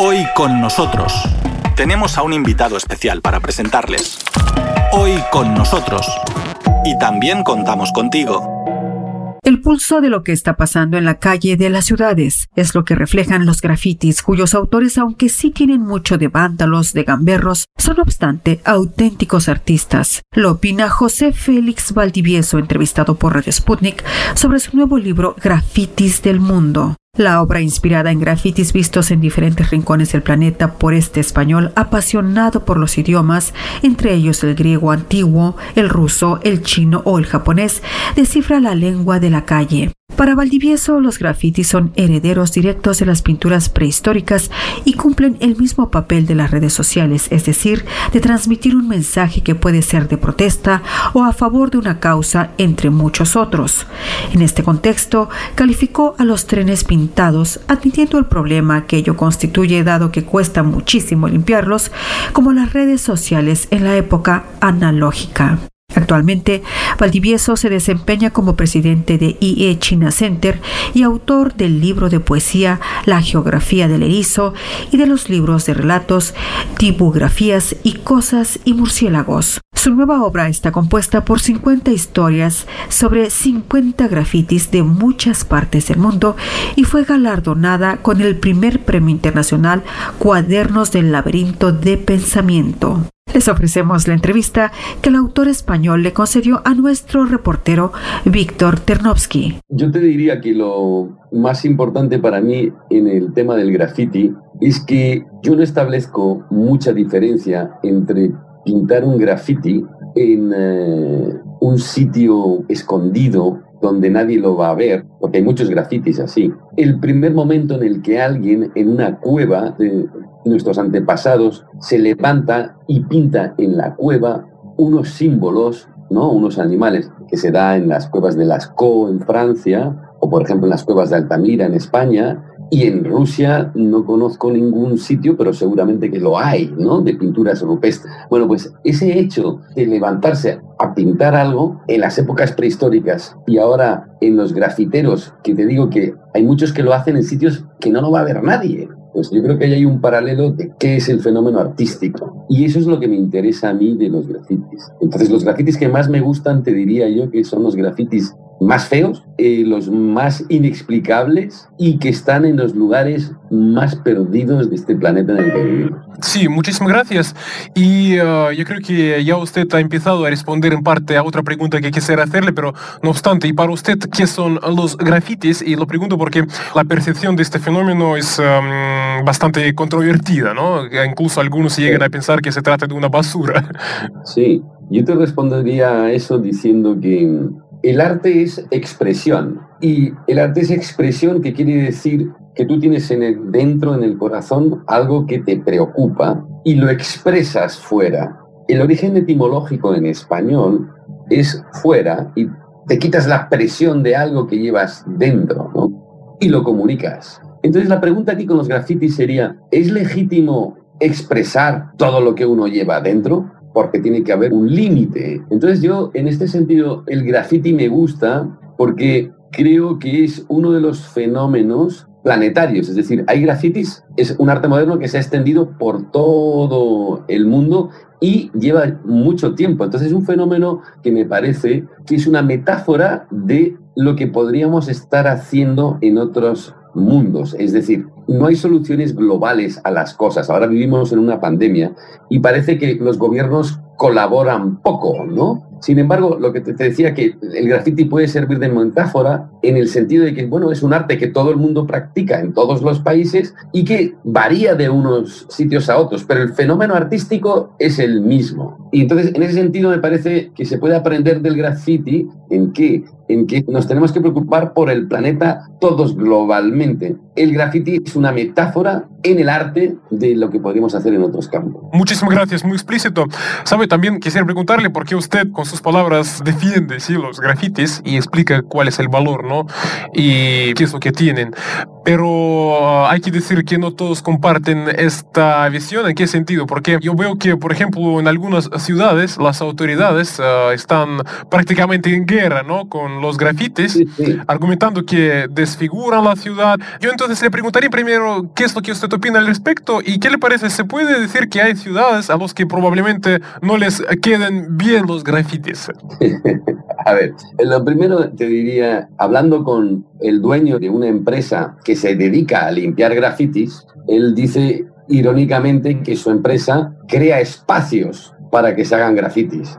Hoy con nosotros tenemos a un invitado especial para presentarles. Hoy con nosotros. Y también contamos contigo. El pulso de lo que está pasando en la calle de las ciudades es lo que reflejan los grafitis cuyos autores, aunque sí tienen mucho de vándalos, de gamberros, son obstante auténticos artistas. Lo opina José Félix Valdivieso, entrevistado por Radio Sputnik, sobre su nuevo libro Grafitis del Mundo. La obra inspirada en grafitis vistos en diferentes rincones del planeta por este español apasionado por los idiomas, entre ellos el griego antiguo, el ruso, el chino o el japonés, descifra la lengua de la calle. Para Valdivieso, los grafitis son herederos directos de las pinturas prehistóricas y cumplen el mismo papel de las redes sociales, es decir, de transmitir un mensaje que puede ser de protesta o a favor de una causa, entre muchos otros. En este contexto, calificó a los trenes pintados, admitiendo el problema que ello constituye dado que cuesta muchísimo limpiarlos, como las redes sociales en la época analógica. Actualmente, Valdivieso se desempeña como presidente de IE China Center y autor del libro de poesía La geografía del erizo y de los libros de relatos Tipografías y cosas y murciélagos. Su nueva obra está compuesta por 50 historias sobre 50 grafitis de muchas partes del mundo y fue galardonada con el primer premio internacional Cuadernos del laberinto de pensamiento. Les ofrecemos la entrevista que el autor español le concedió a nuestro reportero Víctor Ternovsky. Yo te diría que lo más importante para mí en el tema del graffiti es que yo no establezco mucha diferencia entre pintar un graffiti en eh, un sitio escondido donde nadie lo va a ver, porque hay muchos grafitis así. El primer momento en el que alguien en una cueva de nuestros antepasados se levanta y pinta en la cueva unos símbolos, ¿no? unos animales que se da en las cuevas de Lascaux en Francia, o por ejemplo en las cuevas de Altamira en España, y en Rusia no conozco ningún sitio, pero seguramente que lo hay, ¿no? De pinturas rupestres. Bueno, pues ese hecho de levantarse a pintar algo en las épocas prehistóricas y ahora en los grafiteros, que te digo que hay muchos que lo hacen en sitios que no lo va a ver nadie. Pues yo creo que ahí hay un paralelo de qué es el fenómeno artístico. Y eso es lo que me interesa a mí de los grafitis. Entonces, los grafitis que más me gustan, te diría yo, que son los grafitis más feos, eh, los más inexplicables y que están en los lugares más perdidos de este planeta en el que vivimos. Sí, muchísimas gracias. Y uh, yo creo que ya usted ha empezado a responder en parte a otra pregunta que quisiera hacerle, pero no obstante, y para usted, ¿qué son los grafitis? Y lo pregunto porque la percepción de este fenómeno es um, bastante controvertida, ¿no? Incluso algunos llegan a pensar que se trata de una basura. Sí, yo te respondería a eso diciendo que el arte es expresión y el arte es expresión que quiere decir que tú tienes en el, dentro, en el corazón, algo que te preocupa y lo expresas fuera. El origen etimológico en español es fuera y te quitas la presión de algo que llevas dentro y lo comunicas. Entonces la pregunta aquí con los grafitis sería, ¿es legítimo expresar todo lo que uno lleva dentro? Porque tiene que haber un límite. Entonces yo, en este sentido, el graffiti me gusta porque creo que es uno de los fenómenos planetarios, es decir, hay grafitis, es un arte moderno que se ha extendido por todo el mundo y lleva mucho tiempo. Entonces es un fenómeno que me parece que es una metáfora de lo que podríamos estar haciendo en otros mundos. Es decir, no hay soluciones globales a las cosas. Ahora vivimos en una pandemia y parece que los gobiernos colaboran poco, ¿no? Sin embargo, lo que te decía que el graffiti puede servir de metáfora en el sentido de que, bueno, es un arte que todo el mundo practica en todos los países y que varía de unos sitios a otros, pero el fenómeno artístico es el mismo. Y entonces, en ese sentido, me parece que se puede aprender del graffiti en que en que nos tenemos que preocupar por el planeta todos globalmente. El graffiti es una metáfora en el arte de lo que podríamos hacer en otros campos. Muchísimas gracias, muy explícito. Sabe, también quisiera preguntarle por qué usted con sus palabras defiende ¿sí? los grafitis y explica cuál es el valor, ¿no? Y qué es lo que tienen. Pero hay que decir que no todos comparten esta visión. ¿En qué sentido? Porque yo veo que, por ejemplo, en algunas ciudades las autoridades uh, están prácticamente en guerra ¿no? con los grafitis, sí, sí. argumentando que desfiguran la ciudad. Yo entonces le preguntaría primero qué es lo que usted opina al respecto y qué le parece. ¿Se puede decir que hay ciudades a los que probablemente no les queden bien los grafitis? a ver, lo primero te diría, hablando con el dueño de una empresa que se dedica a limpiar grafitis, él dice irónicamente que su empresa crea espacios para que se hagan grafitis.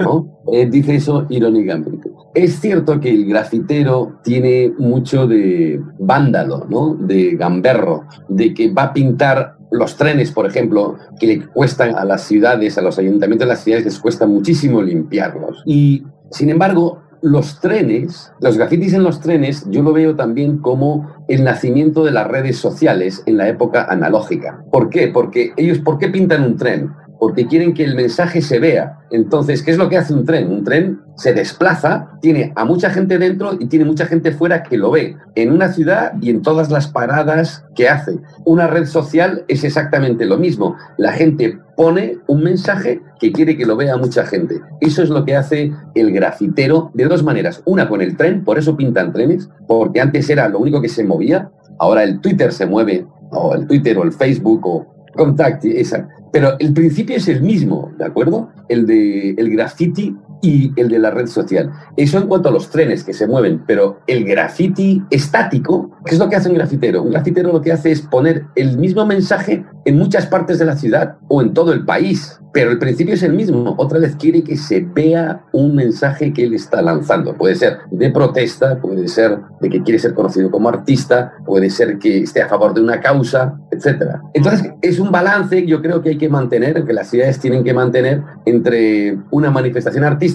¿no? Él dice eso irónicamente. Es cierto que el grafitero tiene mucho de vándalo, ¿no? de gamberro, de que va a pintar los trenes, por ejemplo, que le cuestan a las ciudades, a los ayuntamientos de las ciudades, les cuesta muchísimo limpiarlos. Y, sin embargo, los trenes, los grafitis en los trenes, yo lo veo también como el nacimiento de las redes sociales en la época analógica. ¿Por qué? Porque ellos, ¿por qué pintan un tren? Porque quieren que el mensaje se vea. Entonces, ¿qué es lo que hace un tren? Un tren se desplaza, tiene a mucha gente dentro y tiene mucha gente fuera que lo ve en una ciudad y en todas las paradas que hace. Una red social es exactamente lo mismo. La gente pone un mensaje que quiere que lo vea mucha gente. Eso es lo que hace el grafitero de dos maneras. Una con el tren, por eso pintan trenes, porque antes era lo único que se movía, ahora el Twitter se mueve, o el Twitter o el Facebook o Contact, esa. Pero el principio es el mismo, ¿de acuerdo? El de el graffiti y el de la red social. Eso en cuanto a los trenes que se mueven, pero el graffiti estático, ¿qué es lo que hace un grafitero? Un grafitero lo que hace es poner el mismo mensaje en muchas partes de la ciudad o en todo el país, pero el principio es el mismo. Otra vez quiere que se vea un mensaje que él está lanzando. Puede ser de protesta, puede ser de que quiere ser conocido como artista, puede ser que esté a favor de una causa, etc. Entonces, es un balance que yo creo que hay que mantener, que las ciudades tienen que mantener entre una manifestación artística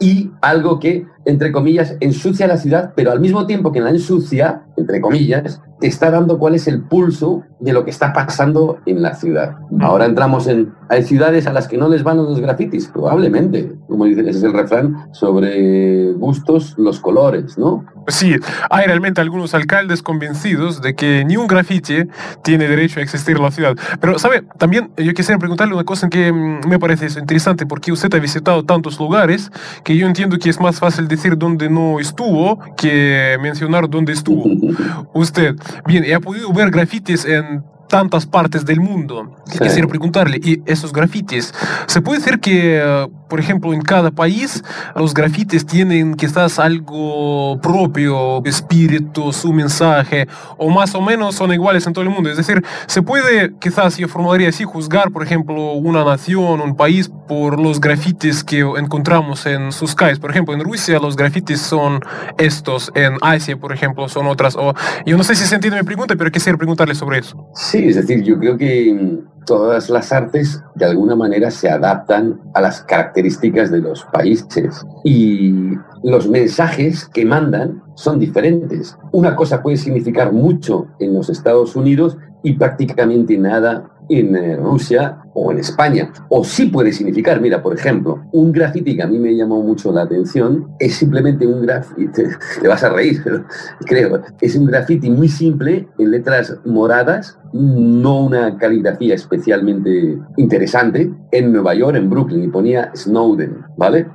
y algo que entre comillas, ensucia la ciudad, pero al mismo tiempo que la ensucia, entre comillas, te está dando cuál es el pulso de lo que está pasando en la ciudad. Ahora entramos en... Hay ciudades a las que no les van los grafitis, probablemente. Como dice, ese es el refrán sobre gustos, los colores, ¿no? Pues sí, hay realmente algunos alcaldes convencidos de que ni un grafiti tiene derecho a existir en la ciudad. Pero, ¿sabe? También yo quisiera preguntarle una cosa que me parece interesante, porque usted ha visitado tantos lugares que yo entiendo que es más fácil decir dónde no estuvo que mencionar dónde estuvo. Usted, bien, ha podido ver grafitis en tantas partes del mundo. Sí. Quisiera preguntarle, ¿y esos grafitis? ¿Se puede decir que, por ejemplo, en cada país los grafitis tienen quizás algo propio, espíritu, su mensaje, o más o menos son iguales en todo el mundo? Es decir, ¿se puede quizás, yo formularía así, juzgar, por ejemplo, una nación, un país por los grafitis que encontramos en sus calles? Por ejemplo, en Rusia los grafitis son estos, en Asia, por ejemplo, son otras. O, yo no sé si se entiende mi pregunta, pero quisiera preguntarle sobre eso. Sí, es decir, yo creo que todas las artes de alguna manera se adaptan a las características de los países y los mensajes que mandan son diferentes. Una cosa puede significar mucho en los Estados Unidos y prácticamente nada en eh, Rusia o en España. O sí puede significar, mira, por ejemplo, un graffiti que a mí me llamó mucho la atención es simplemente un graffiti, te vas a reír, pero creo, es un graffiti muy simple en letras moradas, no una caligrafía especialmente interesante, en Nueva York, en Brooklyn, y ponía Snowden, ¿vale?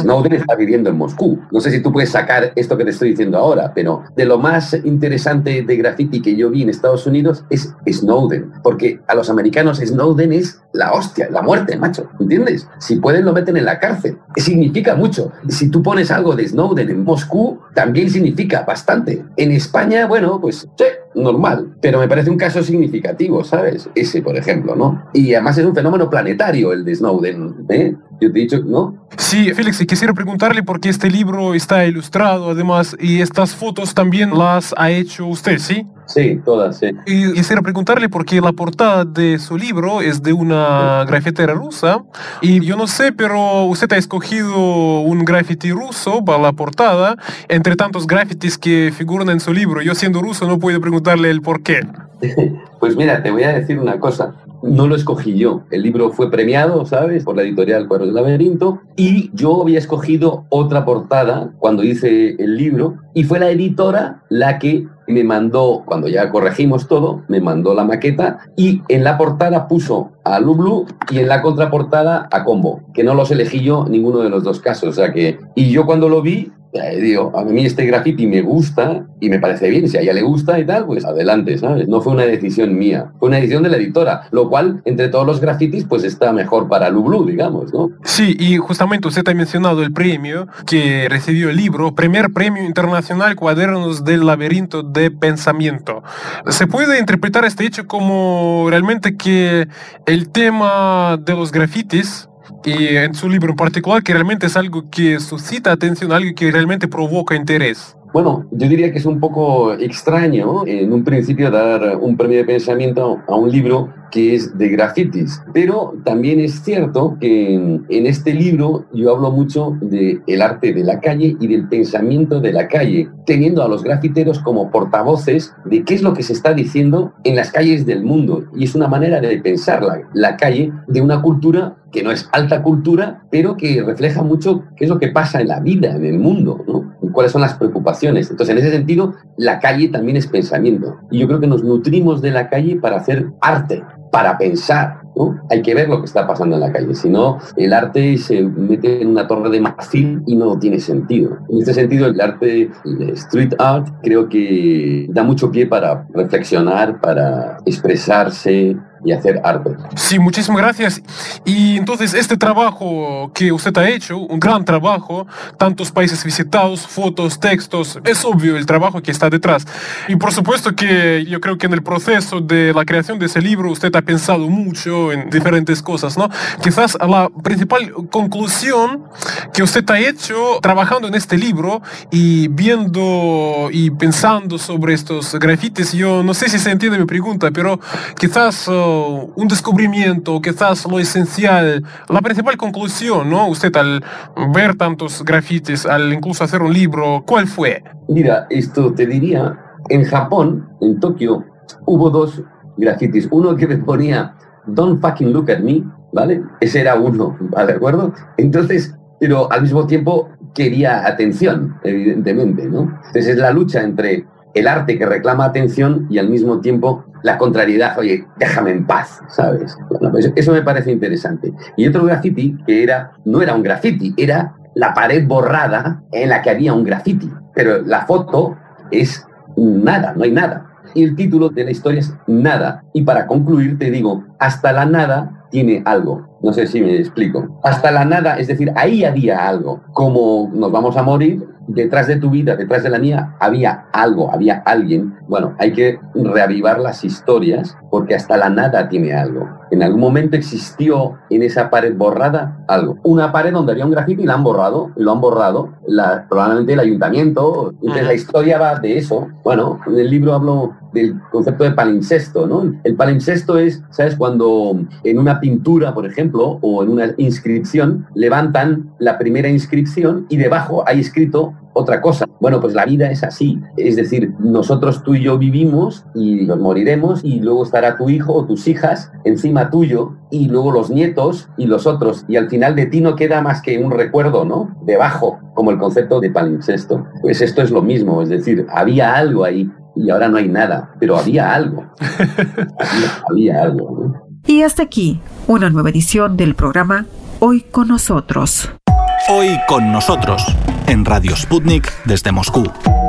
Snowden está viviendo en Moscú. No sé si tú puedes sacar esto que te estoy diciendo ahora, pero de lo más interesante de graffiti que yo vi en Estados Unidos es Snowden, porque a los americanos Snowden es la hostia, la muerte, macho, ¿entiendes? Si pueden lo meten en la cárcel. Significa mucho. Si tú pones algo de Snowden en Moscú, también significa bastante. En España, bueno, pues normal, pero me parece un caso significativo, ¿sabes? Ese, por ejemplo, ¿no? Y además es un fenómeno planetario el de Snowden, ¿eh? Yo te he dicho, ¿no? Sí, Félix, y quisiera preguntarle por qué este libro está ilustrado, además, y estas fotos también las ha hecho usted, ¿sí? Sí, todas, sí. Y quisiera preguntarle por qué la portada de su libro es de una grafitera rusa, y yo no sé, pero usted ha escogido un graffiti ruso para la portada, entre tantos grafitis que figuran en su libro. Yo siendo ruso no puedo preguntarle el por qué. Pues mira, te voy a decir una cosa. No lo escogí yo. El libro fue premiado, ¿sabes? Por la editorial Cuadros del Laberinto. Y yo había escogido otra portada cuando hice el libro. Y fue la editora la que me mandó, cuando ya corregimos todo, me mandó la maqueta y en la portada puso a Lublu y en la contraportada a Combo, que no los elegí yo ninguno de los dos casos. O sea que, y yo cuando lo vi, digo, a mí este graffiti me gusta y me parece bien, si a ella le gusta y tal, pues adelante, ¿sabes? No fue una decisión mía, fue una decisión de la editora, lo cual entre todos los grafitis pues está mejor para Lublu, digamos, ¿no? Sí, y justamente usted ha mencionado el premio que recibió el libro, primer premio internacional Cuadernos del Laberinto de Pensamiento. ¿Se puede interpretar este hecho como realmente que el tema de los grafitis y en su libro en particular, que realmente es algo que suscita atención, algo que realmente provoca interés. Bueno, yo diría que es un poco extraño en un principio dar un premio de pensamiento a un libro que es de grafitis, pero también es cierto que en, este libro yo hablo mucho del el arte de la calle y del pensamiento de la calle, teniendo a los grafiteros como portavoces de qué es lo que se está diciendo en las calles del mundo. Y es una manera de pensar la, la calle de una cultura que no es alta cultura, pero que refleja mucho qué es lo que pasa en la vida, en el mundo, ¿no? Cuáles son las preocupaciones. Entonces, en ese sentido, la calle también es pensamiento. Y yo creo que nos nutrimos de la calle para hacer arte, para pensar. ¿no? Hay que ver lo que está pasando en la calle. Si no, el arte se mete en una torre de marfil y no tiene sentido. En este sentido, el arte, el street art, creo que da mucho pie para reflexionar, para expresarse, y hacer arte. Sí, muchísimas gracias. Y entonces este trabajo que usted ha hecho, un gran trabajo, tantos países visitados, fotos, textos, es obvio el trabajo que está detrás. Y por supuesto que yo creo que en el proceso de la creación de ese libro usted ha pensado mucho en diferentes cosas, ¿no? Quizás la principal conclusión que usted ha hecho trabajando en este libro y viendo y pensando sobre estos grafitis, yo no sé si se entiende mi pregunta, pero quizás... Uh, un descubrimiento, quizás lo esencial, la principal conclusión, ¿no? Usted al ver tantos grafitis, al incluso hacer un libro, ¿cuál fue? Mira, esto te diría, en Japón, en Tokio, hubo dos grafitis. Uno que me ponía, don't fucking look at me, ¿vale? Ese era uno. ¿De acuerdo? Entonces, pero al mismo tiempo quería atención, evidentemente, ¿no? Entonces es la lucha entre el arte que reclama atención y al mismo tiempo la contrariedad, oye, déjame en paz, ¿sabes? Pues eso me parece interesante. Y otro graffiti que era, no era un graffiti, era la pared borrada en la que había un graffiti. Pero la foto es nada, no hay nada. Y el título de la historia es Nada. Y para concluir te digo, hasta la nada tiene algo. No sé si me explico. Hasta la nada, es decir, ahí había algo. Como nos vamos a morir, detrás de tu vida, detrás de la mía, había algo, había alguien. Bueno, hay que reavivar las historias porque hasta la nada tiene algo. En algún momento existió en esa pared borrada algo. Una pared donde había un grafito y la han borrado, lo han borrado, la, probablemente el ayuntamiento. Entonces la historia va de eso. Bueno, en el libro hablo del concepto de palimpsesto, ¿no? El palimpsesto es, ¿sabes? Cuando en una pintura, por ejemplo, o en una inscripción, levantan la primera inscripción y debajo hay escrito otra cosa. Bueno, pues la vida es así. Es decir, nosotros tú y yo vivimos y nos moriremos y luego estará tu hijo o tus hijas encima tuyo y luego los nietos y los otros. Y al final de ti no queda más que un recuerdo, ¿no? Debajo, como el concepto de palimpsesto. Pues esto es lo mismo, es decir, había algo ahí y ahora no hay nada, pero había algo. había, algo. Y hasta aquí, una nueva edición del programa Hoy con nosotros. Hoy con nosotros, en Radio Sputnik desde Moscú.